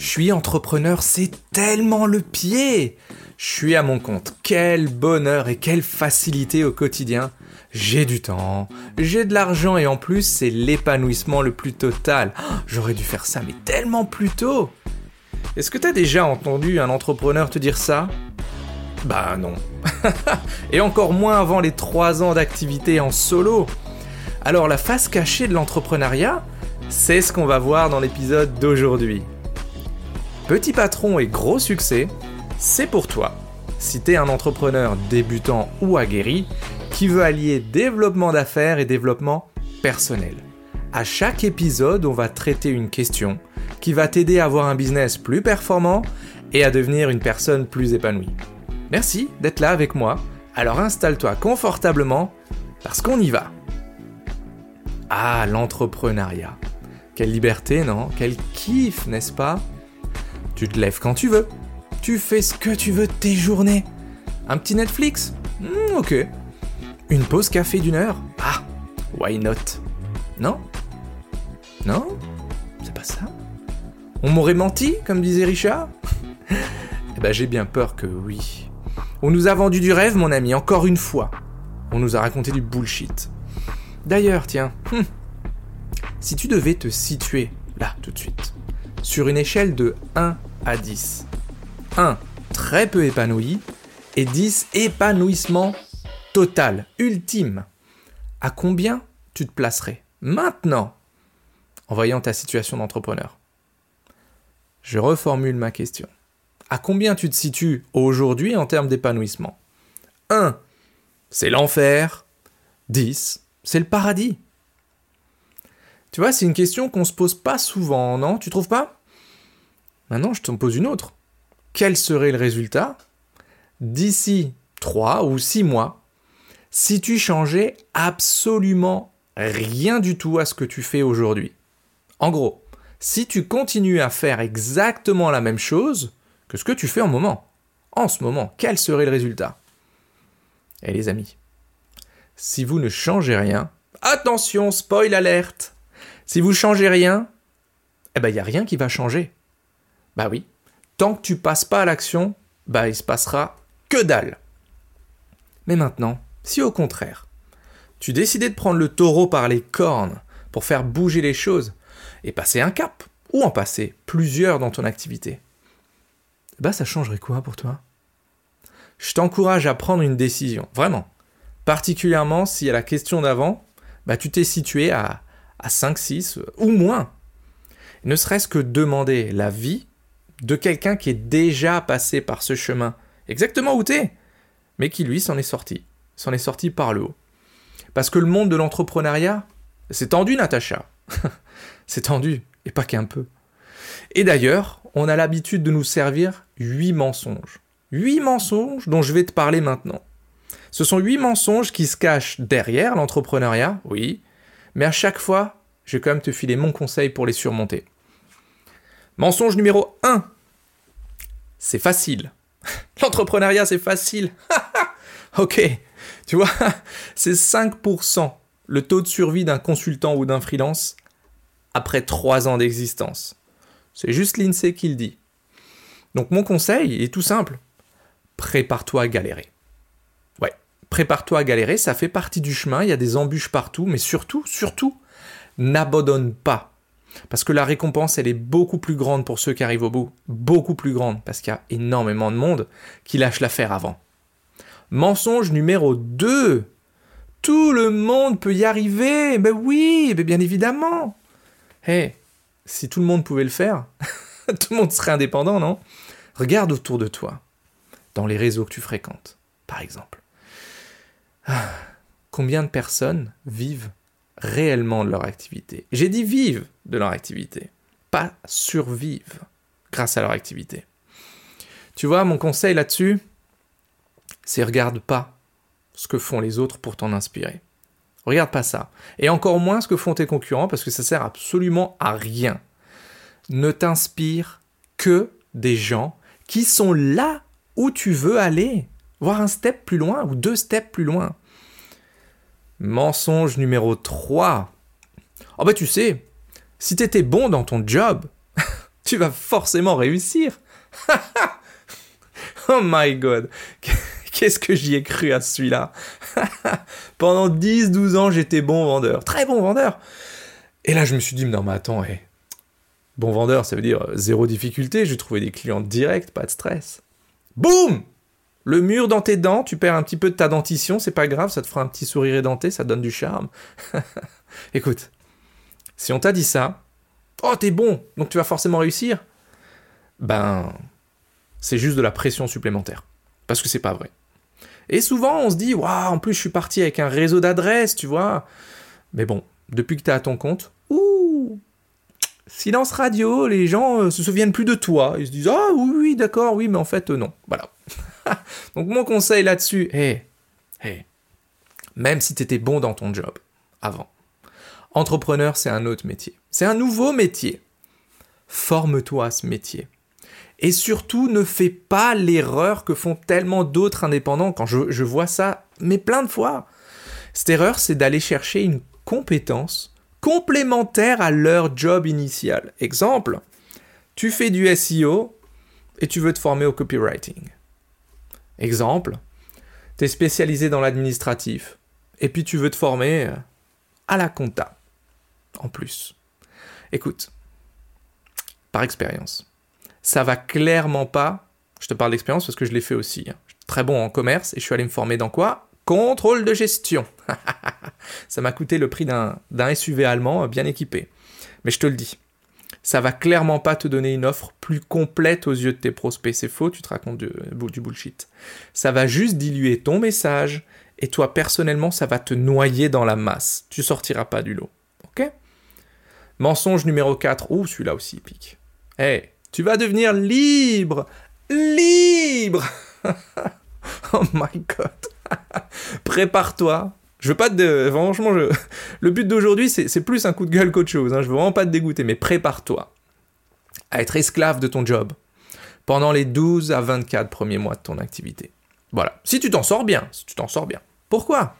Je suis entrepreneur, c'est tellement le pied. Je suis à mon compte. Quel bonheur et quelle facilité au quotidien. J'ai du temps, j'ai de l'argent et en plus c'est l'épanouissement le plus total. Oh, j'aurais dû faire ça mais tellement plus tôt. Est-ce que t'as déjà entendu un entrepreneur te dire ça? Bah non. et encore moins avant les 3 ans d'activité en solo. Alors la face cachée de l'entrepreneuriat, c'est ce qu'on va voir dans l'épisode d'aujourd'hui. Petit patron et gros succès, c'est pour toi. Si t'es un entrepreneur débutant ou aguerri, qui veut allier développement d'affaires et développement personnel. À chaque épisode, on va traiter une question qui va t'aider à avoir un business plus performant et à devenir une personne plus épanouie. Merci d'être là avec moi. Alors installe-toi confortablement parce qu'on y va. Ah, l'entrepreneuriat. Quelle liberté, non? Quel kiff, n'est-ce pas? Tu te lèves quand tu veux. Tu fais ce que tu veux de tes journées. Un petit Netflix hmm, Ok. Une pause café d'une heure Ah, why not? Non? Non? C'est pas ça On m'aurait menti, comme disait Richard? Eh ben j'ai bien peur que oui. On nous a vendu du rêve, mon ami, encore une fois. On nous a raconté du bullshit. D'ailleurs, tiens, hum, si tu devais te situer, là, tout de suite, sur une échelle de 1 à 10, 1 très peu épanoui et 10 épanouissement total, ultime, à combien tu te placerais maintenant en voyant ta situation d'entrepreneur? Je reformule ma question. À combien tu te situes aujourd'hui en termes d'épanouissement? 1. C'est l'enfer. 10. C'est le paradis. Tu vois, c'est une question qu'on se pose pas souvent, non? Tu trouves pas? Maintenant, je t'en pose une autre. Quel serait le résultat d'ici 3 ou 6 mois si tu changeais absolument rien du tout à ce que tu fais aujourd'hui? En gros, si tu continues à faire exactement la même chose que ce que tu fais en moment, en ce moment, quel serait le résultat? Et eh, les amis, si vous ne changez rien, attention, spoil alerte Si vous changez rien, eh ben il n'y a rien qui va changer. Bah oui, tant que tu passes pas à l'action, bah il se passera que dalle. Mais maintenant, si au contraire, tu décidais de prendre le taureau par les cornes pour faire bouger les choses et passer un cap, ou en passer plusieurs dans ton activité, bah ça changerait quoi pour toi? Je t'encourage à prendre une décision, vraiment. Particulièrement si à la question d'avant, bah tu t'es situé à, à 5, 6 ou moins. Ne serait-ce que demander l'avis de quelqu'un qui est déjà passé par ce chemin, exactement où t'es, mais qui lui s'en est sorti s'en est sorti par le haut. Parce que le monde de l'entrepreneuriat, c'est tendu, Natacha. c'est tendu, et pas qu'un peu. Et d'ailleurs, on a l'habitude de nous servir huit mensonges. Huit mensonges dont je vais te parler maintenant. Ce sont huit mensonges qui se cachent derrière l'entrepreneuriat, oui, mais à chaque fois, je vais quand même te filer mon conseil pour les surmonter. Mensonge numéro 1. C'est facile. L'entrepreneuriat, c'est facile. ok, tu vois, c'est 5% le taux de survie d'un consultant ou d'un freelance après 3 ans d'existence. C'est juste l'INSEE qui le dit. Donc mon conseil est tout simple. Prépare-toi à galérer. Ouais, prépare-toi à galérer, ça fait partie du chemin, il y a des embûches partout, mais surtout, surtout, n'abandonne pas. Parce que la récompense, elle est beaucoup plus grande pour ceux qui arrivent au bout. Beaucoup plus grande, parce qu'il y a énormément de monde qui lâche l'affaire avant. Mensonge numéro 2. Tout le monde peut y arriver. Ben oui, ben bien évidemment. Hé, si tout le monde pouvait le faire, tout le monde serait indépendant, non? Regarde autour de toi, dans les réseaux que tu fréquentes, par exemple. Ah, combien de personnes vivent réellement de leur activité J'ai dit vivent de leur activité, pas survivent grâce à leur activité. Tu vois, mon conseil là-dessus, c'est regarde pas ce que font les autres pour t'en inspirer. Regarde pas ça. Et encore moins ce que font tes concurrents parce que ça sert absolument à rien. Ne t'inspire que des gens qui sont là où tu veux aller, voire un step plus loin ou deux steps plus loin. Mensonge numéro 3. Oh bah tu sais, si t'étais bon dans ton job, tu vas forcément réussir. oh my god. Qu'est-ce que j'y ai cru à celui-là? Pendant 10-12 ans, j'étais bon vendeur. Très bon vendeur. Et là, je me suis dit, non mais attends, hey. bon vendeur, ça veut dire zéro difficulté, j'ai trouvé des clients directs, pas de stress. Boum Le mur dans tes dents, tu perds un petit peu de ta dentition, c'est pas grave, ça te fera un petit sourire édenté, ça donne du charme. Écoute, si on t'a dit ça, oh t'es bon, donc tu vas forcément réussir, ben c'est juste de la pression supplémentaire. Parce que c'est pas vrai. Et souvent on se dit, waouh, en plus je suis parti avec un réseau d'adresses, tu vois. Mais bon, depuis que tu es à ton compte, ouh, silence radio, les gens euh, se souviennent plus de toi. Ils se disent, ah oui, oui, d'accord, oui, mais en fait, euh, non. Voilà. Donc mon conseil là-dessus, hé, hé, même si tu étais bon dans ton job avant, entrepreneur, c'est un autre métier. C'est un nouveau métier. Forme-toi à ce métier. Et surtout, ne fais pas l'erreur que font tellement d'autres indépendants quand je, je, vois ça, mais plein de fois. Cette erreur, c'est d'aller chercher une compétence complémentaire à leur job initial. Exemple, tu fais du SEO et tu veux te former au copywriting. Exemple, tu es spécialisé dans l'administratif et puis tu veux te former à la compta en plus. Écoute, par expérience, ça va clairement pas. Je te parle d'expérience parce que je l'ai fait aussi. Hein. Très bon en commerce et je suis allé me former dans quoi? Contrôle de gestion. ça m'a coûté le prix d'un SUV allemand bien équipé. Mais je te le dis, ça va clairement pas te donner une offre plus complète aux yeux de tes prospects. C'est faux, tu te racontes du, du bullshit. Ça va juste diluer ton message et toi personnellement, ça va te noyer dans la masse. Tu sortiras pas du lot. Ok? Mensonge numéro 4. Ouh, celui-là aussi pique. Hey, tu vas devenir libre Libre Oh my god Prépare-toi. Je veux pas te... Franchement, je... le but d'aujourd'hui, c'est plus un coup de gueule qu'autre chose. Hein. Je veux vraiment pas te dégoûter, mais prépare-toi à être esclave de ton job pendant les 12 à 24 premiers mois de ton activité. Voilà. Si tu t'en sors bien, si tu t'en sors bien. Pourquoi?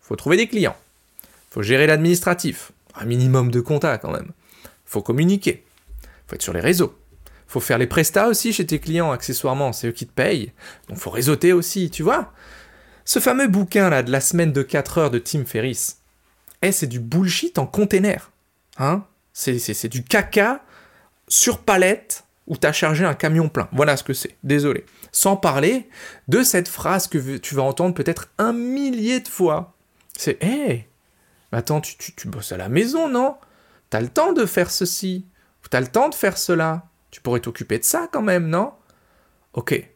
Faut trouver des clients. Faut gérer l'administratif. Un minimum de contacts quand même. Faut communiquer faut être sur les réseaux. Faut faire les prestats aussi chez tes clients, accessoirement, c'est eux qui te payent. Donc faut réseauter aussi, tu vois. Ce fameux bouquin là de la semaine de 4 heures de Tim Ferriss, eh, c'est du bullshit en container. Hein c'est du caca sur palette où tu as chargé un camion plein. Voilà ce que c'est. Désolé. Sans parler de cette phrase que tu vas entendre peut-être un millier de fois. C'est Hé, hey, attends, tu, tu, tu bosses à la maison, non? T'as le temps de faire ceci. T'as le temps de faire cela. Tu pourrais t'occuper de ça quand même, non? Ok.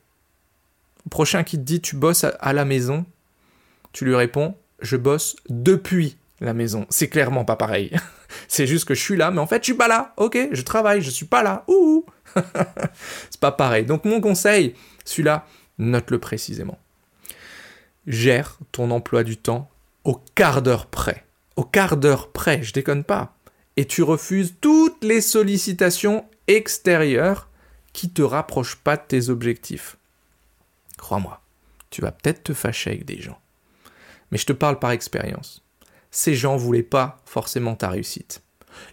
Prochain qui te dit tu bosses à la maison, tu lui réponds je bosse depuis la maison. C'est clairement pas pareil. C'est juste que je suis là, mais en fait, je suis pas là. Ok, je travaille, je suis pas là. Ouh C'est pas pareil. Donc, mon conseil, celui-là, note-le précisément. Gère ton emploi du temps au quart d'heure près. Au quart d'heure près, je déconne pas et tu refuses toutes les sollicitations extérieures qui te rapprochent pas de tes objectifs. Crois-moi, tu vas peut-être te fâcher avec des gens. Mais je te parle par expérience. Ces gens voulaient pas forcément ta réussite.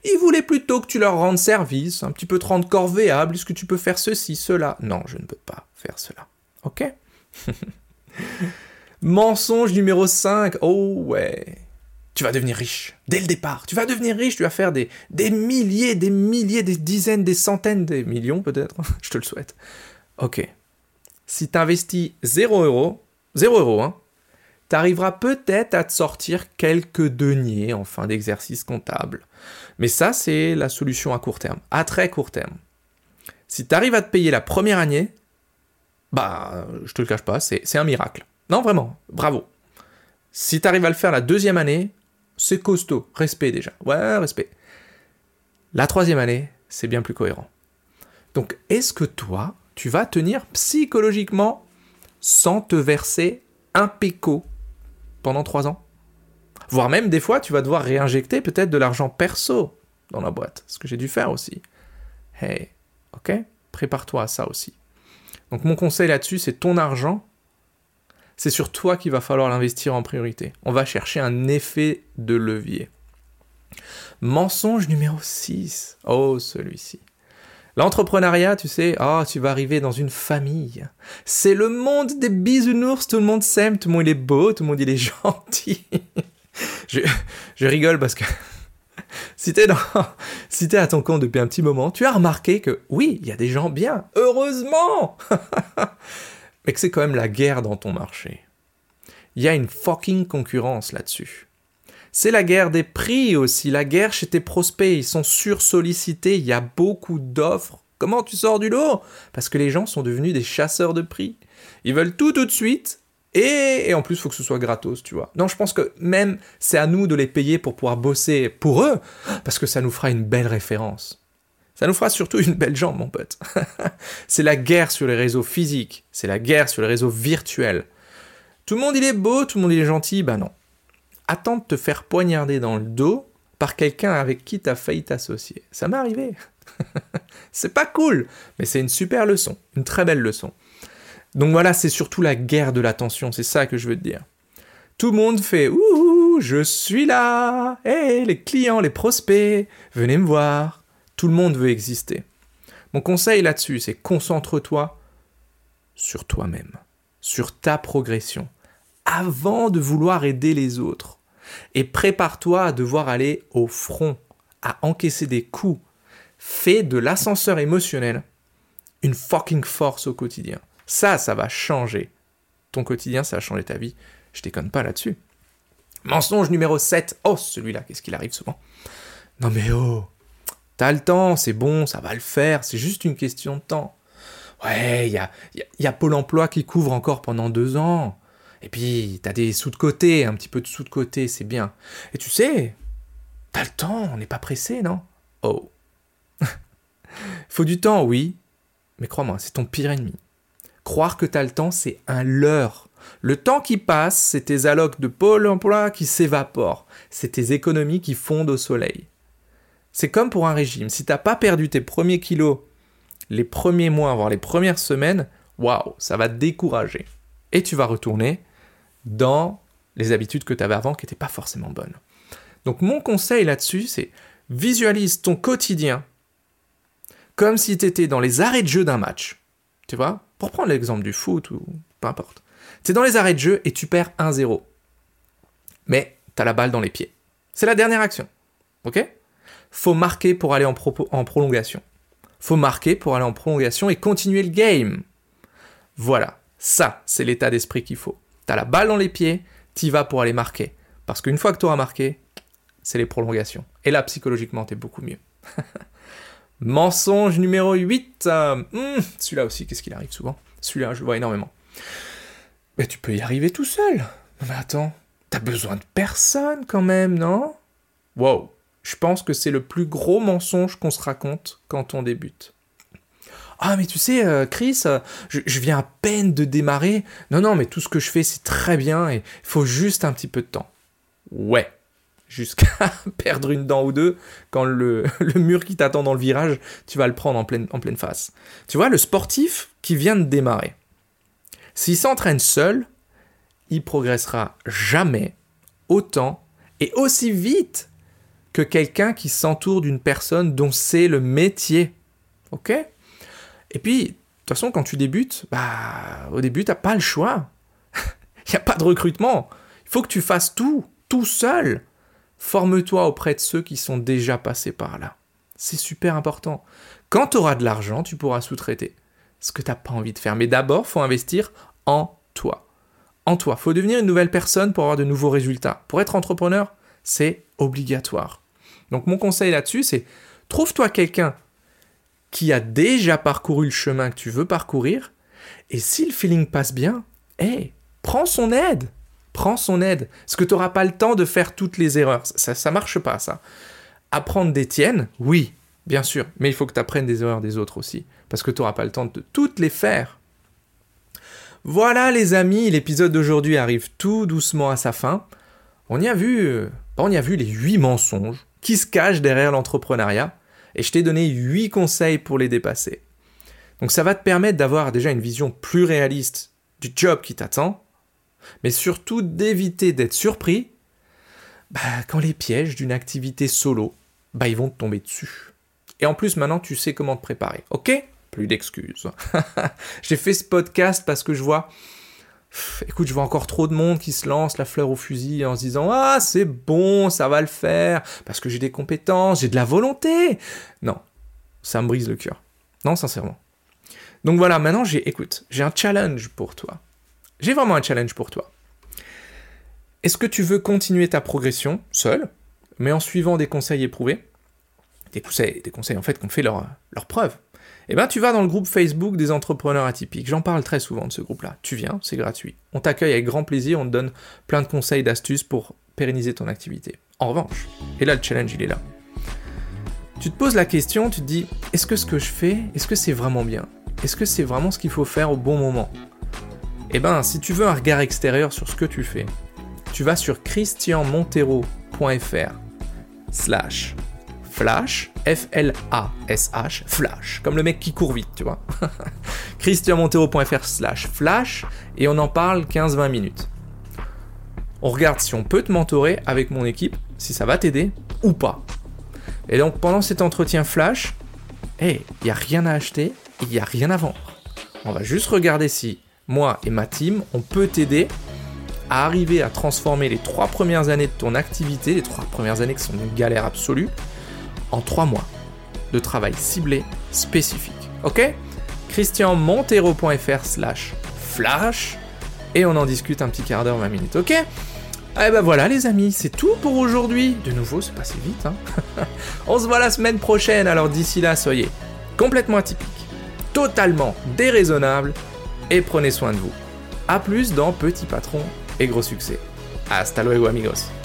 Ils voulaient plutôt que tu leur rendes service, un petit peu te rendre corvéable, est-ce que tu peux faire ceci, cela? Non, je ne peux pas faire cela. Ok? Mensonge numéro 5. Oh ouais tu vas devenir riche. Dès le départ, tu vas devenir riche, tu vas faire des, des milliers, des milliers, des dizaines, des centaines, des millions peut-être, je te le souhaite. Ok. Si tu investis 0 euros, 0 euros, hein, tu arriveras peut-être à te sortir quelques deniers en fin d'exercice comptable. Mais ça, c'est la solution à court terme, à très court terme. Si tu arrives à te payer la première année, bah, je te le cache pas, c'est un miracle. Non, vraiment, bravo. Si tu arrives à le faire la deuxième année, c'est costaud. Respect déjà. Ouais, respect. La troisième année, c'est bien plus cohérent. Donc, est-ce que toi, tu vas tenir psychologiquement sans te verser un péco pendant trois ans Voire même des fois, tu vas devoir réinjecter peut-être de l'argent perso dans la boîte. Ce que j'ai dû faire aussi. Hey, ok Prépare-toi à ça aussi. Donc mon conseil là-dessus, c'est ton argent, c'est sur toi qu'il va falloir l'investir en priorité. On va chercher un effet de levier. Mensonge numéro 6. Oh, celui-ci. L'entrepreneuriat, tu sais, oh, tu vas arriver dans une famille. C'est le monde des bisounours, tout le monde s'aime, tout le monde est beau, tout le monde il est gentil. je, rigole parce que si t'es dans, si t'es à ton compte depuis un petit moment, tu as remarqué que oui, il y a des gens bien, heureusement, mais que c'est quand même la guerre dans ton marché. Il y a une fucking concurrence là-dessus. C'est la guerre des prix aussi, la guerre chez tes prospects, ils sont sursollicités, il y a beaucoup d'offres. Comment tu sors du lot? Parce que les gens sont devenus des chasseurs de prix. Ils veulent tout tout de suite, et, en plus, il faut que ce soit gratos, tu vois. Non, je pense que même c'est à nous de les payer pour pouvoir bosser pour eux, parce que ça nous fera une belle référence. Ça nous fera surtout une belle jambe, mon pote. c'est la guerre sur les réseaux physiques, c'est la guerre sur les réseaux virtuels. Tout le monde il est beau, tout le monde il est gentil, bah non. Attends de te faire poignarder dans le dos par quelqu'un avec qui t'as failli t'associer. Ça m'est arrivé. c'est pas cool, mais c'est une super leçon, une très belle leçon. Donc voilà, c'est surtout la guerre de l'attention, c'est ça que je veux te dire. Tout le monde fait Ouh, je suis là Hé, les clients, les prospects, venez me voir. Tout le monde veut exister. Mon conseil là-dessus, c'est concentre-toi sur toi-même, sur ta progression, avant de vouloir aider les autres. Et prépare-toi à devoir aller au front, à encaisser des coups. Fais de l'ascenseur émotionnel une fucking force au quotidien. Ça, ça va changer. Ton quotidien, ça va changer ta vie. Je déconne pas là-dessus. Mensonge numéro 7. Oh, celui-là, qu'est-ce qu'il arrive souvent? Non mais oh, t'as le temps, c'est bon, ça va le faire, c'est juste une question de temps. Ouais, il y a, y a Pôle emploi qui couvre encore pendant deux ans. Et puis, t'as des sous de côté, un petit peu de sous de côté, c'est bien. Et tu sais, t'as le temps, on n'est pas pressé, non? Oh. Faut du temps, oui, mais crois-moi, c'est ton pire ennemi. Croire que tu as le temps, c'est un leurre. Le temps qui passe, c'est tes allocs de pôle emploi qui s'évaporent. C'est tes économies qui fondent au soleil. C'est comme pour un régime. Si t'as pas perdu tes premiers kilos les premiers mois, voire les premières semaines, waouh, ça va te décourager. Et tu vas retourner dans les habitudes que tu avais avant qui n'étaient pas forcément bonnes. Donc mon conseil là-dessus, c'est visualise ton quotidien comme si tu étais dans les arrêts de jeu d'un match. Tu vois pour prendre l'exemple du foot ou peu importe. Tu es dans les arrêts de jeu et tu perds 1-0. Mais tu as la balle dans les pieds. C'est la dernière action. Ok? Faut marquer pour aller en, en prolongation. Faut marquer pour aller en prolongation et continuer le game. Voilà, ça, c'est l'état d'esprit qu'il faut. Tu as la balle dans les pieds, tu vas pour aller marquer. Parce qu'une fois que tu auras marqué, c'est les prolongations. Et là, psychologiquement, tu es beaucoup mieux. Mensonge numéro 8. Euh, hmm, celui-là aussi, qu'est-ce qu'il arrive souvent? Celui-là, je vois énormément. Mais tu peux y arriver tout seul. Mais attends, t'as besoin de personne quand même, non? Wow, je pense que c'est le plus gros mensonge qu'on se raconte quand on débute. Ah mais tu sais, euh, Chris, euh, je, viens à peine de démarrer. Non, non, mais tout ce que je fais, c'est très bien et il faut juste un petit peu de temps. Ouais, jusqu'à perdre une dent ou deux, quand le, mur qui t'attend dans le virage, tu vas le prendre en pleine, en pleine face. Tu vois, le sportif qui vient de démarrer, s'il s'entraîne seul, il progressera jamais autant et aussi vite que quelqu'un qui s'entoure d'une personne dont c'est le métier. Ok? Et puis, de toute façon, quand tu débutes, bah, au début, t'as pas le choix. Il n'y a pas de recrutement. Il faut que tu fasses tout, tout seul. Forme-toi auprès de ceux qui sont déjà passés par là. C'est super important. Quand tu auras de l'argent, tu pourras sous-traiter ce que tu n'as pas envie de faire. Mais d'abord, faut investir en toi. En toi. faut devenir une nouvelle personne pour avoir de nouveaux résultats. Pour être entrepreneur, c'est obligatoire. Donc mon conseil là-dessus, c'est trouve-toi quelqu'un qui a déjà parcouru le chemin que tu veux parcourir, et si le feeling passe bien, hé, prends son aide prends son aide. Parce que tu n'auras pas le temps de faire toutes les erreurs. Ça ne marche pas, ça. Apprendre des tiennes, oui, bien sûr. Mais il faut que tu apprennes des erreurs des autres aussi. Parce que tu n'auras pas le temps de toutes les faire. Voilà les amis, l'épisode d'aujourd'hui arrive tout doucement à sa fin. On y a vu, euh, on y a vu les 8 mensonges qui se cachent derrière l'entrepreneuriat. Et je t'ai donné 8 conseils pour les dépasser. Donc ça va te permettre d'avoir déjà une vision plus réaliste du job qui t'attend mais surtout d'éviter d'être surpris bah, quand les pièges d'une activité solo, bah, ils vont te tomber dessus. Et en plus, maintenant, tu sais comment te préparer. Ok? Plus d'excuses. J'ai fait ce podcast parce que je vois écoute, je vois encore trop de monde qui se lance la fleur au fusil en se disant Ah, c'est bon, ça va le faire, parce que j'ai des compétences, j'ai de la volonté. Non, ça me brise le cœur. Non, sincèrement. Donc voilà, maintenant, j'ai, j'ai un challenge pour toi. J'ai vraiment un challenge pour toi. Est-ce que tu veux continuer ta progression seul, mais en suivant des conseils éprouvés des conseils, en fait qui ont fait leur, leur preuve? Eh ben, tu vas dans le groupe Facebook des entrepreneurs atypiques. J'en parle très souvent de ce groupe-là. Tu viens, c'est gratuit. On t'accueille avec grand plaisir, on te donne plein de conseils, d'astuces pour pérenniser ton activité. En revanche, et là le challenge il est là. Tu te poses la question, tu te dis, est-ce que ce que je fais, est-ce que c'est vraiment bien? Est-ce que c'est vraiment ce qu'il faut faire au bon moment? Eh ben, si tu veux un regard extérieur sur ce que tu fais, tu vas sur christianmontero.fr slash Flash, F-L-A-S-H, Flash, comme le mec qui court vite, tu vois. christianmontero.fr slash Flash, et on en parle 15-20 minutes. On regarde si on peut te mentorer avec mon équipe, si ça va t'aider ou pas. Et donc pendant cet entretien Flash, il n'y a rien à acheter, il n'y a rien à vendre. On va juste regarder si moi et ma team, on peut t'aider à arriver à transformer les trois premières années de ton activité, les trois premières années qui sont une galère absolue, en 3 mois de travail ciblé spécifique. Ok? christianmontero.fr slash flash et on en discute un petit quart d'heure, 20 minutes, ok? Eh ben voilà les amis, c'est tout pour aujourd'hui. De nouveau, c'est passé vite. Hein on se voit la semaine prochaine, alors d'ici là, soyez complètement atypique, totalement déraisonnable et prenez soin de vous. A plus dans Petit Patron et Gros Succès. Hasta luego amigos.